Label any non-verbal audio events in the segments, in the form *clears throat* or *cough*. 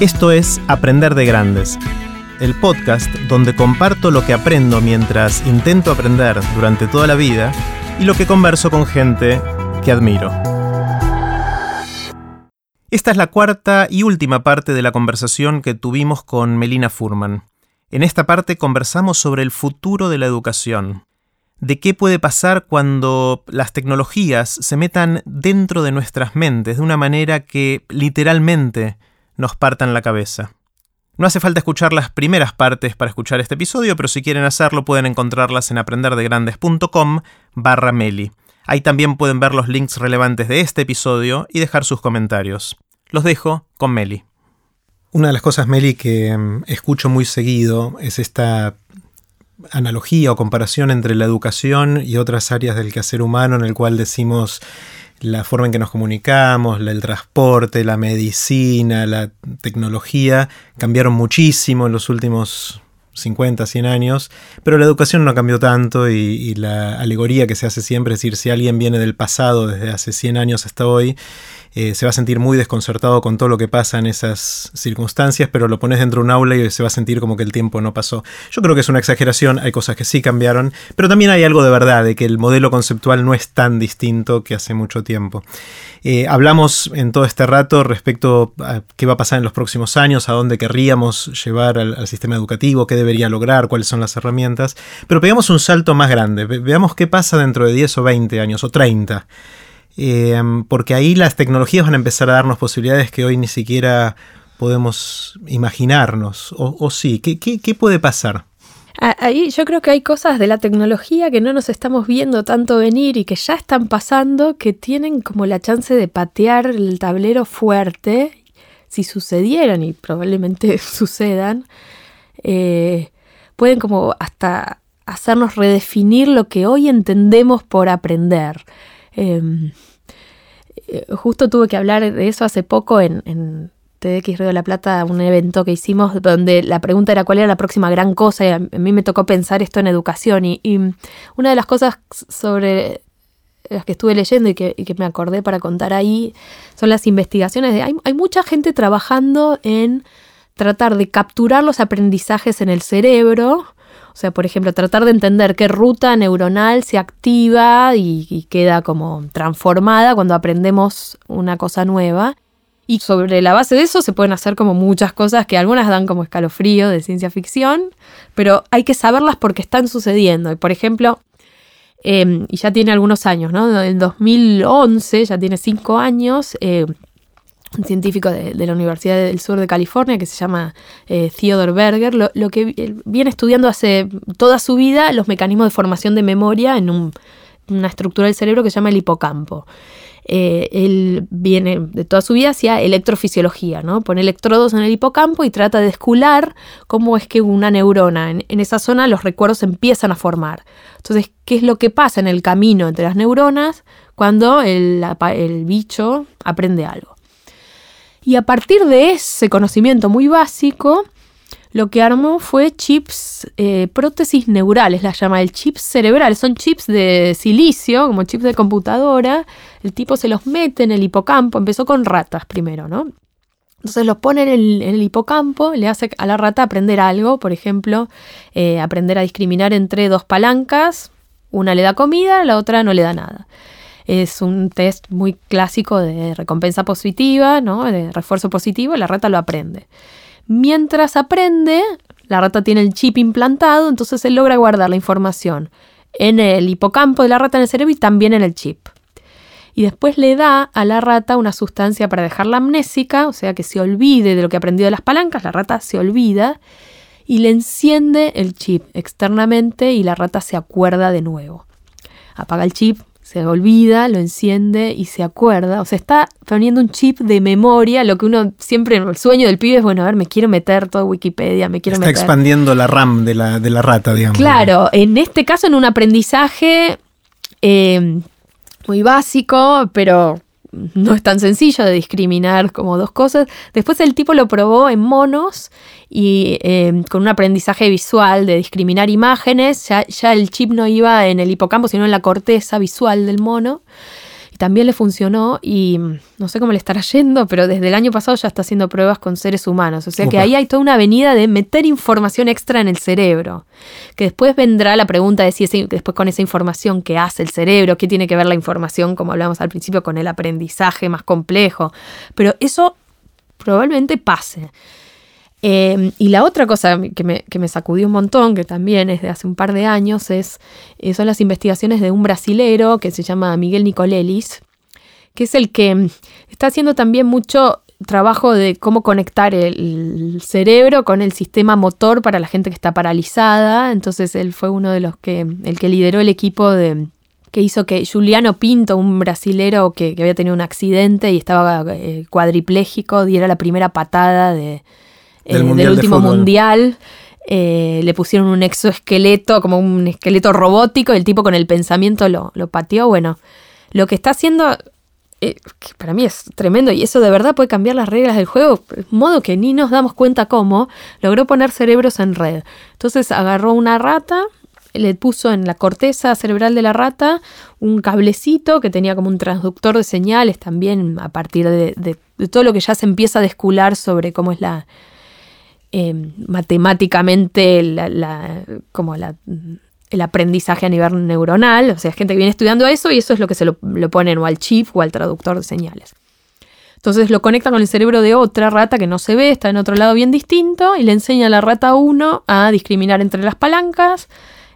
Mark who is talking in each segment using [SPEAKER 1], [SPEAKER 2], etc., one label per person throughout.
[SPEAKER 1] Esto es Aprender de Grandes, el podcast donde comparto lo que aprendo mientras intento aprender durante toda la vida y lo que converso con gente que admiro. Esta es la cuarta y última parte de la conversación que tuvimos con Melina Furman. En esta parte conversamos sobre el futuro de la educación, de qué puede pasar cuando las tecnologías se metan dentro de nuestras mentes de una manera que literalmente nos partan la cabeza. No hace falta escuchar las primeras partes para escuchar este episodio, pero si quieren hacerlo pueden encontrarlas en aprenderdegrandes.com barra meli. Ahí también pueden ver los links relevantes de este episodio y dejar sus comentarios. Los dejo con Meli. Una de las cosas, Meli, que mm, escucho muy seguido es esta analogía o comparación entre la educación y otras áreas del quehacer humano en el cual decimos la forma en que nos comunicamos, el transporte, la medicina, la tecnología cambiaron muchísimo en los últimos 50, 100 años, pero la educación no cambió tanto y, la alegoría que se hace siempre, es decir, si alguien viene del pasado desde hace 100 años hasta hoy, eh, se va a sentir muy desconcertado con todo lo que pasa en esas circunstancias, pero lo pones dentro de un aula y se va a sentir como que el tiempo no pasó. Yo creo que es una exageración, hay cosas que sí cambiaron, pero también hay algo de verdad, de que el modelo conceptual no es tan distinto que hace mucho tiempo. Eh, hablamos en todo este rato respecto a qué va a pasar en los próximos años, a dónde querríamos llevar al, sistema educativo, qué debería lograr, cuáles son las herramientas, pero pegamos un salto más grande, veamos qué pasa dentro de 10 o 20 años o 30. Em, porque ahí las tecnologías van a empezar a darnos posibilidades que hoy ni siquiera podemos imaginarnos. O, sí, ¿Qué, ¿qué, puede pasar?
[SPEAKER 2] Ahí yo creo que hay cosas de la tecnología que no nos estamos viendo tanto venir y que ya están pasando, que tienen como la chance de patear el tablero fuerte, si sucedieran y probablemente *laughs* sucedan, eh, pueden como hasta hacernos redefinir lo que hoy entendemos por aprender. Em, justo tuve que hablar de eso hace poco en, en TDX Río de la Plata, un evento que hicimos donde la pregunta era cuál era la próxima gran cosa y a mí me tocó pensar esto en educación y, una de las cosas sobre las que estuve leyendo y que, me acordé para contar ahí son las investigaciones. De, hay mucha gente trabajando en tratar de capturar los aprendizajes en el cerebro o sea, por ejemplo, tratar de entender qué ruta neuronal se activa y, queda como transformada cuando aprendemos una cosa nueva. Y sobre la base de eso se pueden hacer como muchas cosas que algunas dan como escalofrío de ciencia ficción, pero hay que saberlas porque están sucediendo. Y por ejemplo, em, y ya tiene algunos años, ¿no? En 2011, ya tiene cinco años, eh, un científico de, la Universidad del Sur de California que se llama eh, Theodore Berger, lo, que viene estudiando hace toda su vida los mecanismos de formación de memoria en una estructura del cerebro que se llama el hipocampo. Eh, él viene de toda su vida hacia electrofisiología, ¿no? Pone electrodos en el hipocampo y trata de escular cómo es que una neurona, en, esa zona los recuerdos empiezan a formar. Entonces, ¿qué es lo que pasa en el camino entre las neuronas cuando el bicho aprende algo? Y a partir de ese conocimiento muy básico, lo que armó fue chips, eh, prótesis neurales, las llama el chips cerebrales. Son chips de silicio, como chips de computadora. El tipo se los mete en el hipocampo. Empezó con ratas primero, ¿no? Entonces los pone en el, hipocampo, le hace a la rata aprender algo, por ejemplo, eh, aprender a discriminar entre dos palancas. Una le da comida, la otra no le da nada. Es un test muy clásico de recompensa positiva, ¿no? de refuerzo positivo, y la rata lo aprende. Mientras aprende, la rata tiene el chip implantado, entonces él logra guardar la información en el hipocampo de la rata en el cerebro y también en el chip. Y después le da a la rata una sustancia para dejarla amnésica, o sea que se olvide de lo que aprendió de las palancas, la rata se olvida y le enciende el chip externamente y la rata se acuerda de nuevo. Apaga el chip, se olvida, lo enciende y se acuerda. O sea, está poniendo un chip de memoria, lo que uno siempre, el sueño del pibe es, bueno, a ver, me quiero meter todo Wikipedia, me quiero
[SPEAKER 1] está
[SPEAKER 2] meter.
[SPEAKER 1] Está expandiendo la RAM de la, de la rata, digamos.
[SPEAKER 2] Claro, en este caso en un aprendizaje eh, muy básico, pero no es tan sencillo de discriminar como dos cosas. Después el tipo lo probó en monos y em, con un aprendizaje visual de discriminar imágenes, ya, el chip no iba en el hipocampo, sino en la corteza visual del mono. También le funcionó y mm, no sé cómo le estará yendo, pero desde el año pasado ya está haciendo pruebas con seres humanos. O sea que ahí hay toda una avenida de meter información extra en el cerebro. Que después vendrá la pregunta de si después con esa información que hace el cerebro, qué tiene que ver la información, como hablamos al principio, con el aprendizaje más complejo. Pero eso probablemente pase. Em, y la otra cosa que me, sacudió un montón, que también es de hace un par de años, es, eh, son las investigaciones de un brasilero que se llama Miguel Nicolelis, que es el que está haciendo también mucho trabajo de cómo conectar el cerebro con el sistema motor para la gente que está paralizada. Entonces él fue uno de los que, el que lideró el equipo de, que hizo que Juliano Pinto, un brasilero que, había tenido un accidente y estaba eh, diera la primera patada de, del, último mundial. Eh, le pusieron un exoesqueleto, como un esqueleto robótico, y el tipo con el pensamiento lo, lo pateó. Bueno, lo que está haciendo, eh, que para mí es tremendo, y eso de verdad puede cambiar las reglas del juego, de modo que ni nos damos cuenta cómo, logró poner cerebros en red. Entonces agarró una rata, le puso en la corteza cerebral de la rata un cablecito que tenía como un transductor de señales también a partir de todo lo que ya se empieza a descular sobre cómo es la, Em, matemáticamente como el aprendizaje a nivel neuronal, o sea, gente que viene estudiando eso y eso es lo que se lo, ponen o al chip o al traductor de señales. Entonces lo conecta con el cerebro de otra rata que no se ve, está en otro lado bien distinto, y le enseña a la rata 1 a discriminar entre las palancas.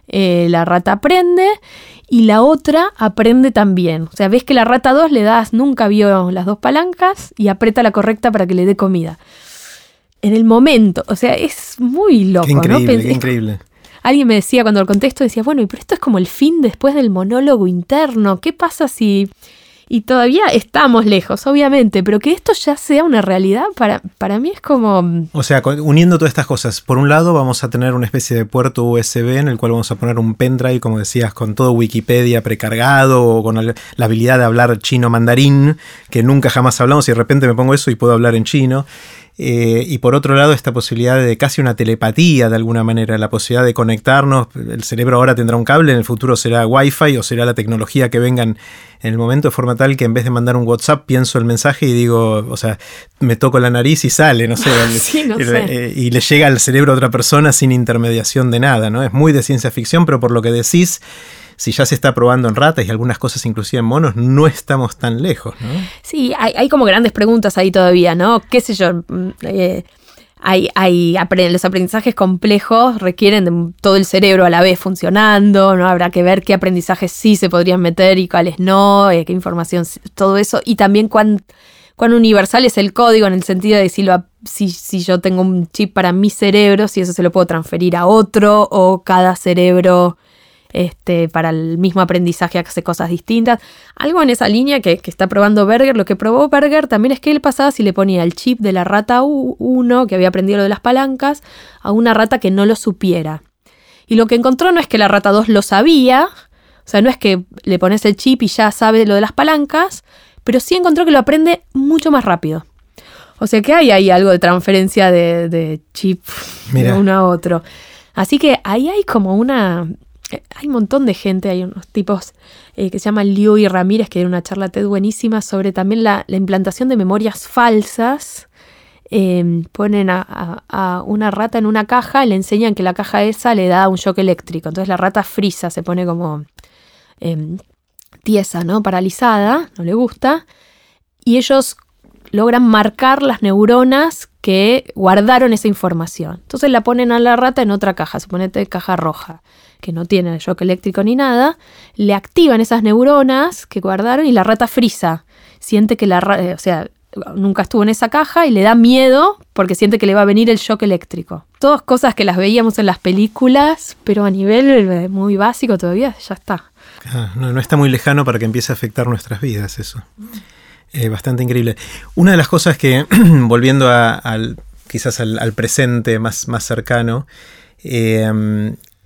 [SPEAKER 2] Eh, la rata aprende y la otra aprende también. O sea, ves que la rata 2 le das, nunca vio las dos palancas y aprieta la correcta para que le dé comida en el momento. O sea, es muy loco,
[SPEAKER 1] increíble, ¿no? increíble.
[SPEAKER 2] Alguien me decía cuando lo contesto, decía, bueno, pero esto es como el fin después del monólogo interno. ¿Qué pasa si y todavía estamos lejos, obviamente, pero que esto ya sea una realidad, para, para mí es como...
[SPEAKER 1] O sea, uniendo todas estas cosas, por un lado vamos a tener una especie de puerto USB en el cual vamos a poner un pendrive, como decías, con todo Wikipedia precargado o con la habilidad de hablar chino mandarín, que nunca jamás hablamos y de repente me pongo eso y puedo hablar en chino. Eh, y por otro lado, esta posibilidad de casi una telepatía de alguna manera, la posibilidad de conectarnos. El cerebro ahora tendrá un cable, en el futuro será Wi-Fi o será la tecnología que vengan en el momento de forma tal que en vez de mandar un WhatsApp pienso el mensaje y digo, o sea, me toco la nariz y sale, no sé, *laughs*
[SPEAKER 2] eh,
[SPEAKER 1] y le llega al cerebro a otra persona sin intermediación de nada, ¿no? Es muy de ciencia ficción, pero por lo que decís, si ya se está probando en ratas y algunas cosas inclusive en monos, no estamos tan lejos, ¿no?
[SPEAKER 2] Sí, hay, como grandes preguntas ahí todavía, ¿no? ¿Qué sé yo? Mm, eh, hay, hay los aprendizajes complejos requieren de todo el cerebro a la vez funcionando, ¿no? Habrá que ver qué aprendizajes sí se podrían meter y cuáles no, eh, qué información, todo eso. Y también cuán, cuán universal es el código en el sentido de si, si, si yo tengo un chip para mi cerebro, si eso se lo puedo transferir a otro o cada cerebro este, para el mismo aprendizaje hace cosas distintas. Algo en esa línea que, está probando Berger. Lo que probó Berger también es que él pasaba si le ponía el chip de la rata 1, que había aprendido lo de las palancas, a una rata que no lo supiera. Y lo que encontró no es que la rata 2 lo sabía, o sea, no es que le pones el chip y ya sabe lo de las palancas, pero sí encontró que lo aprende mucho más rápido. O sea que hay ahí algo de transferencia de, chip de uno a otro. Así que ahí hay como una hay un montón de gente, hay unos tipos eh, que se llaman Liu y Ramírez que dieron una charla TED buenísima sobre también la, implantación de memorias falsas. Em, ponen a, una rata en una caja, le enseñan que la caja esa le da un shock eléctrico. Entonces la rata frisa, se pone como em, tiesa, ¿no? Paralizada, no le gusta. Y ellos logran marcar las neuronas que guardaron esa información. Entonces la ponen a la rata en otra caja, suponete caja roja que no tiene shock eléctrico ni nada, le activan esas neuronas que guardaron y la rata frisa. Siente que la rata, eh, o sea, nunca estuvo en esa caja y le da miedo porque siente que le va a venir el shock eléctrico. Todas cosas que las veíamos en las películas, pero a nivel eh, muy básico todavía ya está.
[SPEAKER 1] Ah, no, está muy lejano para que empiece a afectar nuestras vidas eso. Eh, bastante increíble. Una de las cosas que, *clears throat* volviendo al, quizás al, presente más, más cercano,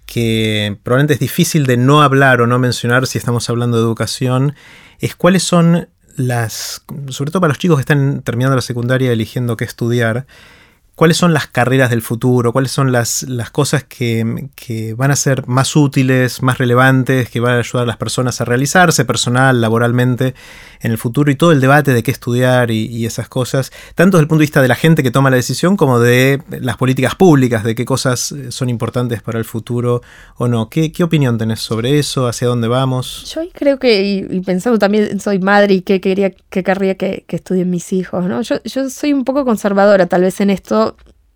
[SPEAKER 1] que probablemente es difícil de no hablar o no mencionar si estamos hablando de educación, es cuáles son las, sobre todo para los chicos que están terminando la secundaria eligiendo qué estudiar, cuáles son las carreras del futuro, cuáles son las, las cosas que, que, van a ser más útiles, más relevantes, que van a ayudar a las personas a realizarse personal, laboralmente en el futuro y todo el debate de qué estudiar y, esas cosas, tanto desde el punto de vista de la gente que toma la decisión como de las políticas públicas, de qué cosas son importantes para el futuro o no. ¿Qué, qué opinión tenés sobre eso? ¿Hacia dónde vamos?
[SPEAKER 2] Yo creo que, y, pensando también, soy madre y qué quería, qué querría que, que estudien mis hijos, ¿no? Yo, yo soy un poco conservadora tal vez en esto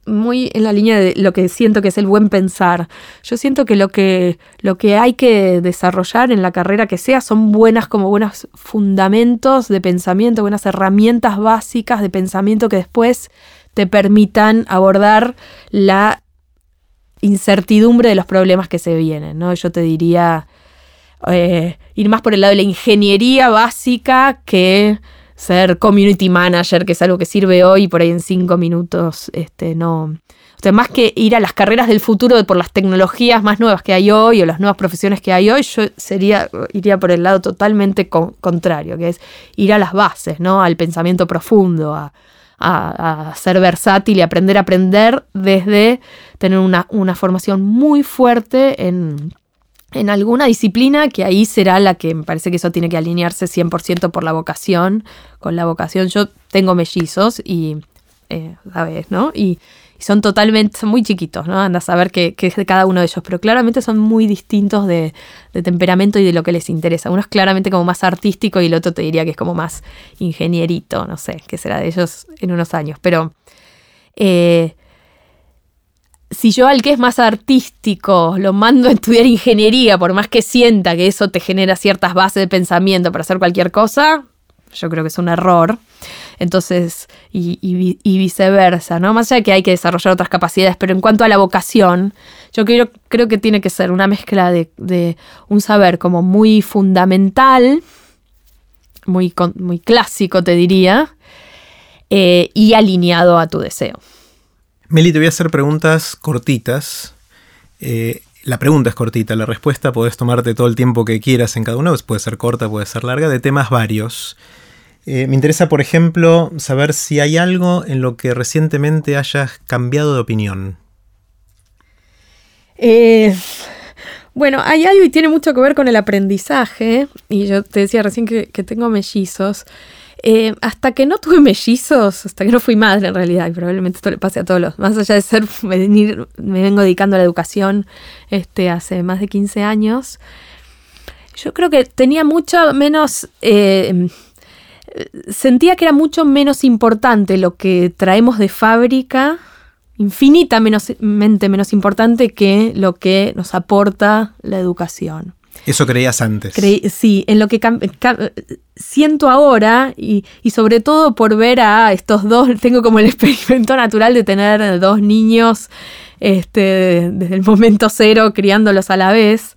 [SPEAKER 2] muy en la línea de lo que siento que es el buen pensar. Yo siento que lo que, lo que hay que desarrollar en la carrera que sea son buenas como buenos fundamentos de pensamiento, buenas herramientas básicas de pensamiento que después te permitan abordar la incertidumbre de los problemas que se vienen. ¿no? Yo te diría eh, ir más por el lado de la ingeniería básica que ser community manager, que es algo que sirve hoy por ahí en cinco minutos, este, no. O sea, más que ir a las carreras del futuro por las tecnologías más nuevas que hay hoy o las nuevas profesiones que hay hoy, yo sería, iría por el lado totalmente contrario, que es ir a las bases, ¿no? Al pensamiento profundo, a, ser versátil y aprender a aprender desde tener una, una formación muy fuerte en en alguna disciplina que ahí será la que me parece que eso tiene que alinearse 100% por la vocación, con la vocación. Yo tengo mellizos y, eh, ¿sabes? ¿No? Y, son totalmente, son muy chiquitos, ¿no? Anda a saber qué, es de cada uno de ellos, pero claramente son muy distintos de, temperamento y de lo que les interesa. Uno es claramente como más artístico y el otro te diría que es como más ingenierito, no sé, qué será de ellos en unos años, pero... Eh, si yo al que es más artístico lo mando a estudiar ingeniería, por más que sienta que eso te genera ciertas bases de pensamiento para hacer cualquier cosa, yo creo que es un error. Entonces, y, viceversa, ¿no? Más allá de que hay que desarrollar otras capacidades, pero en cuanto a la vocación, yo creo, que tiene que ser una mezcla de, un saber como muy fundamental, muy, muy clásico, te diría, eh, y alineado a tu deseo.
[SPEAKER 1] Meli, te voy a hacer preguntas cortitas. Eh, la pregunta es cortita, la respuesta puedes tomarte todo el tiempo que quieras en cada una, pues puede ser corta, puede ser larga, de temas varios. Eh, me interesa, por ejemplo, saber si hay algo en lo que recientemente hayas cambiado de opinión.
[SPEAKER 2] Eh, bueno, hay algo y tiene mucho que ver con el aprendizaje, y yo te decía recién que tengo mellizos. Eh, hasta que no tuve mellizos, hasta que no fui madre en realidad, y probablemente esto le pase a todos los, más allá de ser, *laughs* venir, me vengo dedicando a la educación este, hace más de 15 años, yo creo que tenía mucho menos, eh, sentía que era mucho menos importante lo que traemos de fábrica, infinitamente menos importante que lo que nos aporta la educación.
[SPEAKER 1] Eso creías antes.
[SPEAKER 2] sí, en lo que siento ahora y, sobre todo por ver a estos dos, *laughs* tengo como el experimento natural de tener dos niños este, desde el momento cero criándolos a la vez,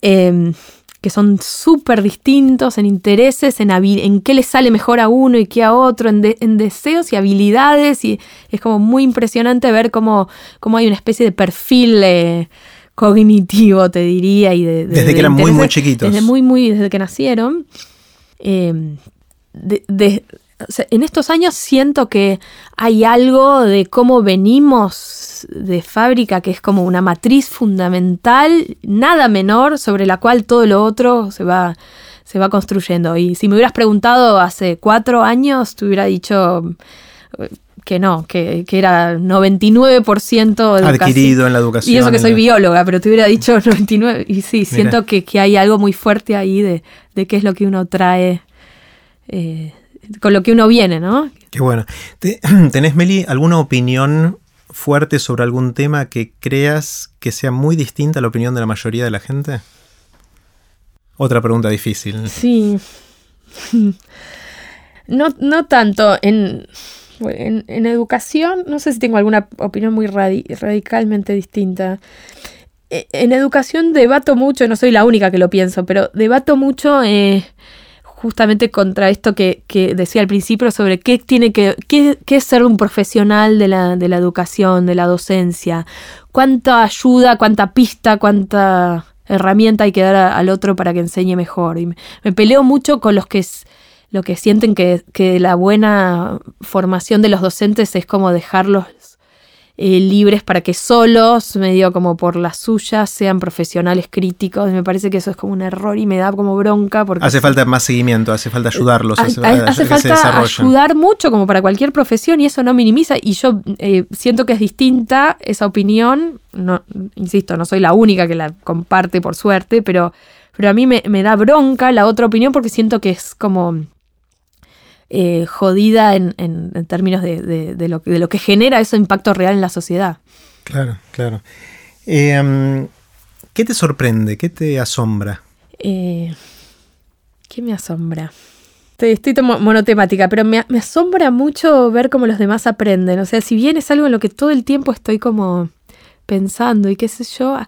[SPEAKER 2] em, que son súper distintos en intereses, en, en qué les sale mejor a uno y qué a otro, en, deseos y habilidades y es como muy impresionante ver cómo, cómo hay una especie de perfil. Cognitivo, te diría. Y de,
[SPEAKER 1] desde que eran muy, muy chiquitos.
[SPEAKER 2] Desde muy, muy, desde que nacieron. Em, en estos años siento que hay algo de cómo venimos de fábrica que es como una matriz fundamental, nada menor, sobre la cual todo lo otro se va, se va construyendo. Y si me hubieras preguntado hace cuatro años, te hubiera dicho que no, que, que era 99%
[SPEAKER 1] adquirido en la educación.
[SPEAKER 2] Y eso que soy bióloga, pero te hubiera dicho *laughs* 99. Y sí, siento que, hay algo muy fuerte ahí de, qué es lo que uno trae, eh, con lo que uno viene, ¿no?
[SPEAKER 1] Qué bueno. *clears throat* ¿Tenés, Meli, alguna opinión fuerte sobre algún tema que creas que sea muy distinta a la opinión de la mayoría de la gente? Otra pregunta difícil.
[SPEAKER 2] Sí. *laughs* No, no tanto en en, educación, no sé si tengo alguna opinión muy radicalmente distinta. E, en educación debato mucho, no soy la única que lo pienso, pero debato mucho eh, justamente contra esto que, decía al principio sobre qué tiene que, qué, es ser un profesional de la, de la educación, de la docencia, cuánta ayuda, cuánta pista, cuánta herramienta hay que dar al otro para que enseñe mejor. Y me, peleo mucho con los que lo que sienten que, la buena formación de los docentes es como dejarlos eh, libres para que solos, medio como por las suyas, sean profesionales críticos. Me parece que eso es como un error y me da como bronca. Porque
[SPEAKER 1] hace falta más seguimiento, hace falta ayudarlos.
[SPEAKER 2] hace, falta ayudar mucho como para cualquier profesión y eso no minimiza. Y yo eh, siento que es distinta esa opinión. No, insisto, no soy la única que la comparte por suerte, pero, pero a mí me, me da bronca la otra opinión porque siento que es como eh, jodida en, términos de, lo, de, lo, que genera ese impacto real en la sociedad.
[SPEAKER 1] Claro, claro. Em, ¿Qué te sorprende? ¿Qué te asombra?
[SPEAKER 2] Eh, ¿Qué me asombra? Estoy, monotemática, pero me, me, asombra mucho ver cómo los demás aprenden. O sea, si bien es algo en lo que todo el tiempo estoy como pensando y qué sé yo,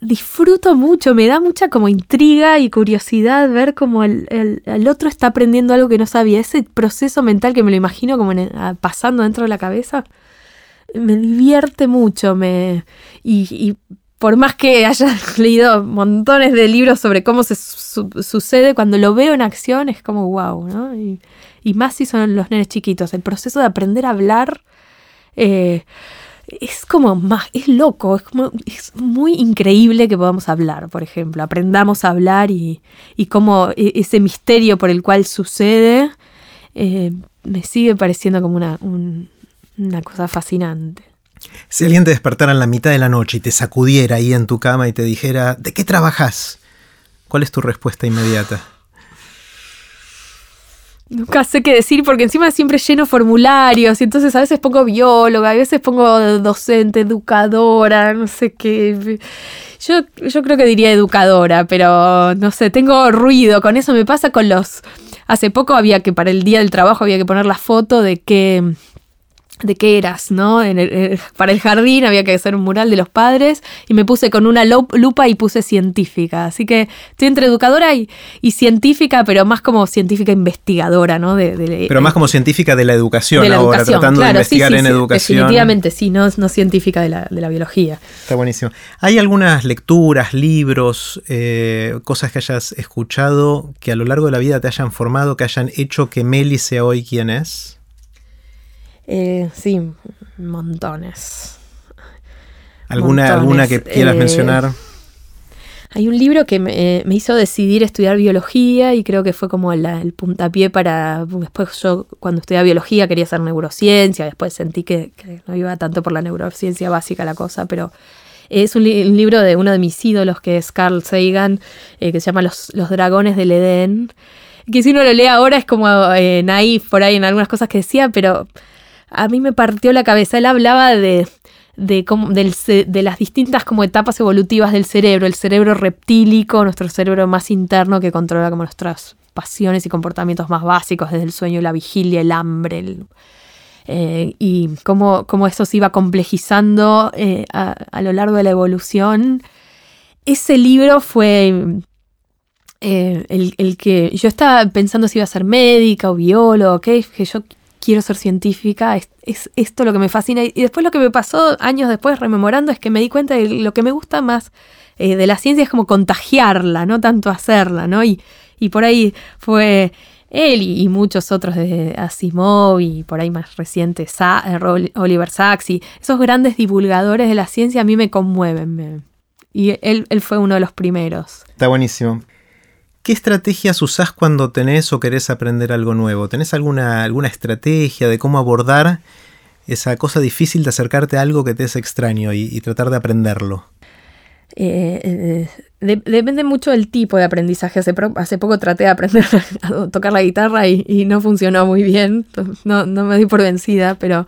[SPEAKER 2] disfruto mucho, me da mucha como intriga y curiosidad ver cómo el, otro está aprendiendo algo que no sabía. Ese proceso mental que me lo imagino como pasando dentro de la cabeza, me divierte mucho. Me, y, por más que haya *laughs* leído montones de libros sobre cómo se sucede, cuando lo veo en acción es como wow, ¿no? Y, más si son los nenes chiquitos. El proceso de aprender a hablar. Eh, es como más, es loco, es, como, es muy increíble que podamos hablar, por ejemplo, aprendamos a hablar y, y cómo e, ese misterio por el cual sucede eh, me sigue pareciendo como una, una cosa fascinante.
[SPEAKER 1] Si alguien te despertara en la mitad de la noche y te sacudiera ahí en tu cama y te dijera, ¿de qué trabajas? ¿Cuál es tu respuesta inmediata?
[SPEAKER 2] Nunca sé qué decir porque encima siempre lleno formularios y entonces a veces pongo bióloga, a veces pongo docente, educadora, no sé qué. Yo, yo creo que diría educadora, pero no sé, tengo ruido, con eso me pasa con los... Hace poco había que para el día del trabajo había que poner la foto de que de qué eras, ¿no? para el jardín había que hacer un mural de los padres y me puse con una lupa y puse científica. Así que estoy entre educadora y, científica, pero más como científica investigadora, ¿no?
[SPEAKER 1] De, pero más como científica de la educación ahora, tratando de investigar en educación.
[SPEAKER 2] Definitivamente sí, no, no científica de la, biología.
[SPEAKER 1] Está buenísimo. ¿Hay algunas lecturas, libros, eh, cosas que hayas escuchado que a lo largo de la vida te hayan formado, que hayan hecho que Meli sea hoy quien es?
[SPEAKER 2] Eh, sí, montones.
[SPEAKER 1] ¿Alguna, ¿Alguna que quieras eh, mencionar?
[SPEAKER 2] Hay un libro que me, hizo decidir estudiar biología y creo que fue como el puntapié para... Después yo cuando estudiaba biología quería hacer neurociencia, después sentí que, no iba tanto por la neurociencia básica la cosa, pero es un, libro de uno de mis ídolos que es Carl Sagan, eh, que se llama Los, Los Dragones del Edén, que si uno lo lee ahora es como eh, naif por ahí en algunas cosas que decía, pero a mí me partió la cabeza. Él hablaba de, de, de las distintas como etapas evolutivas del cerebro, el cerebro reptílico, nuestro cerebro más interno que controla como nuestras pasiones y comportamientos más básicos, desde el sueño, la vigilia, el hambre, eh, y cómo, cómo, eso se iba complejizando eh, a, lo largo de la evolución. Ese libro fue eh, el, el, que yo estaba pensando si iba a ser médica o biólogo, que yo quiero ser científica, es, esto lo que me fascina. Y después lo que me pasó años después rememorando es que me di cuenta de lo que me gusta más eh, de la ciencia es como contagiarla, no tanto hacerla, ¿no? Y, y por ahí fue él y, muchos otros de Asimov y por ahí más recientes, eh, Oliver Sacks y esos grandes divulgadores de la ciencia a mí me conmueven. y él, él fue uno de los primeros.
[SPEAKER 1] Está buenísimo. ¿Qué estrategias usás cuando tenés o querés aprender algo nuevo? ¿Tenés alguna, alguna estrategia de cómo abordar esa cosa difícil de acercarte a algo que te es extraño y, tratar de aprenderlo?
[SPEAKER 2] Eh, eh, depende mucho del tipo de aprendizaje. Hace, poco traté de aprender *laughs* a tocar la guitarra y, no funcionó muy bien. No, me di por vencida, pero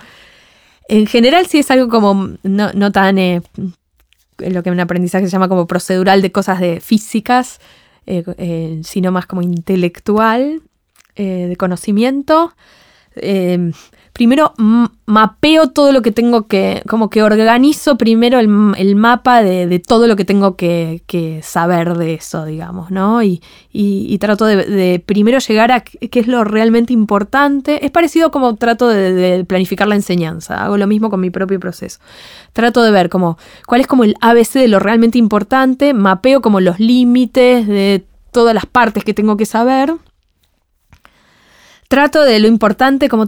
[SPEAKER 2] en general sí es algo como no, tan... Eh, lo que en aprendizaje se llama como procedural de cosas de físicas eh, eh, sino más como intelectual, eh, de conocimiento. Primero mapeo todo lo que tengo que, como que organizo primero el, mapa de, todo lo que tengo que, saber de eso, digamos, ¿no? Y, trato de, primero llegar a qué es lo realmente importante. Es parecido como trato de, planificar la enseñanza, hago lo mismo con mi propio proceso. Trato de ver como cuál es como el ABC de lo realmente importante, mapeo como los límites de todas las partes que tengo que saber. Trato de lo importante, como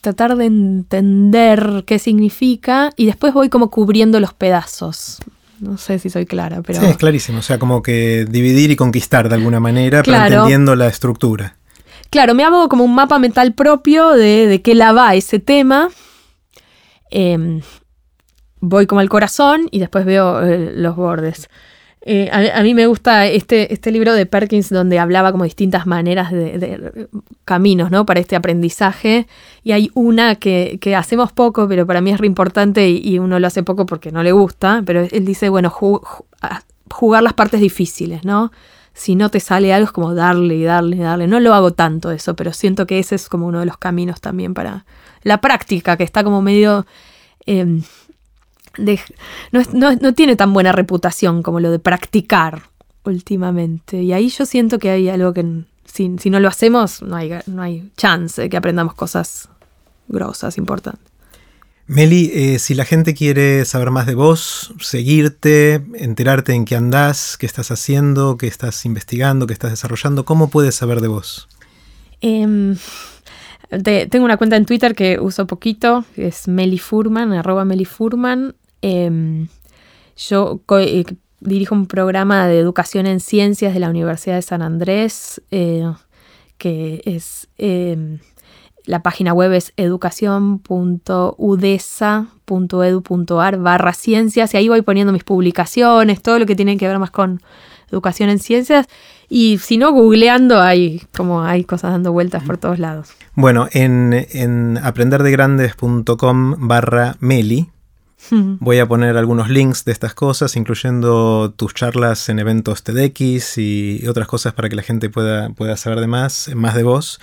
[SPEAKER 2] tratar de entender qué significa y después voy como cubriendo los pedazos. No sé si soy clara, pero...
[SPEAKER 1] Sí, es clarísimo. O sea, como que dividir y conquistar de alguna manera, pero entendiendo la estructura.
[SPEAKER 2] Claro, me hago como un mapa mental propio de, de qué la va ese tema. Em, voy como al corazón y después veo eh, los bordes. Eh, a, mí me gusta este, este libro de Perkins donde hablaba como distintas maneras de, caminos, ¿no? Para este aprendizaje. Y hay una que, hacemos poco, pero para mí es re importante y, uno lo hace poco porque no le gusta. Pero él dice, bueno, jugar las partes difíciles, ¿no? Si no te sale algo es como darle y darle y darle. No lo hago tanto eso, pero siento que ese es como uno de los caminos también para la práctica, que está como medio... No, tiene tan buena reputación como lo de practicar últimamente. Y ahí yo siento que hay algo que si, no lo hacemos, no hay, no hay chance de que aprendamos cosas grosas, importantes.
[SPEAKER 1] Meli, eh, si la gente quiere saber más de vos, seguirte, enterarte en qué andás, qué estás haciendo, qué estás investigando, qué estás desarrollando, ¿cómo puedes saber de vos?
[SPEAKER 2] Em, tengo una cuenta en Twitter que uso poquito, que es Meli Furman, arroba Meli Em, yo eh, dirijo un programa de educación en ciencias de la Universidad de San Andrés, eh, que es em, la página web es educación.udesa.edu.ar barra ciencias y ahí voy poniendo mis publicaciones, todo lo que tiene que ver más con educación en ciencias. Y si no, googleando hay como hay cosas dando vueltas por todos lados.
[SPEAKER 1] Bueno, en, en aprenderdegrandes.com barra Meli, *laughs* Voy a poner algunos links de estas cosas, incluyendo tus charlas en eventos TEDx y otras cosas para que la gente pueda, pueda saber de más, más de vos.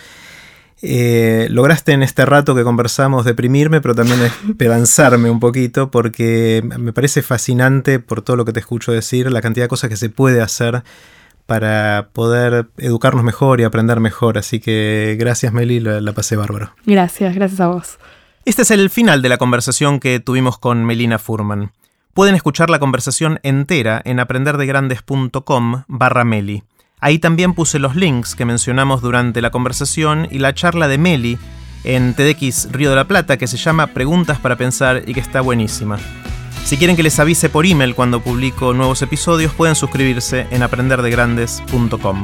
[SPEAKER 1] Eh, lograste en este rato que conversamos deprimirme, pero también esperanzarme un poquito, porque me parece fascinante por todo lo que te escucho decir, la cantidad de cosas que se puede hacer para poder educarnos mejor y aprender mejor. Así que gracias Meli, la pasé bárbaro.
[SPEAKER 2] Gracias, gracias a vos.
[SPEAKER 1] Este es el final de la conversación que tuvimos con Melina Furman. Pueden escuchar la conversación entera en aprenderdegrandes.com barra Meli. Ahí también puse los links que mencionamos durante la conversación y la charla de Meli en TEDx Río de la Plata que se llama Preguntas para Pensar y que está buenísima. Si quieren que les avise por email cuando publico nuevos episodios, pueden suscribirse en aprenderdegrandes.com.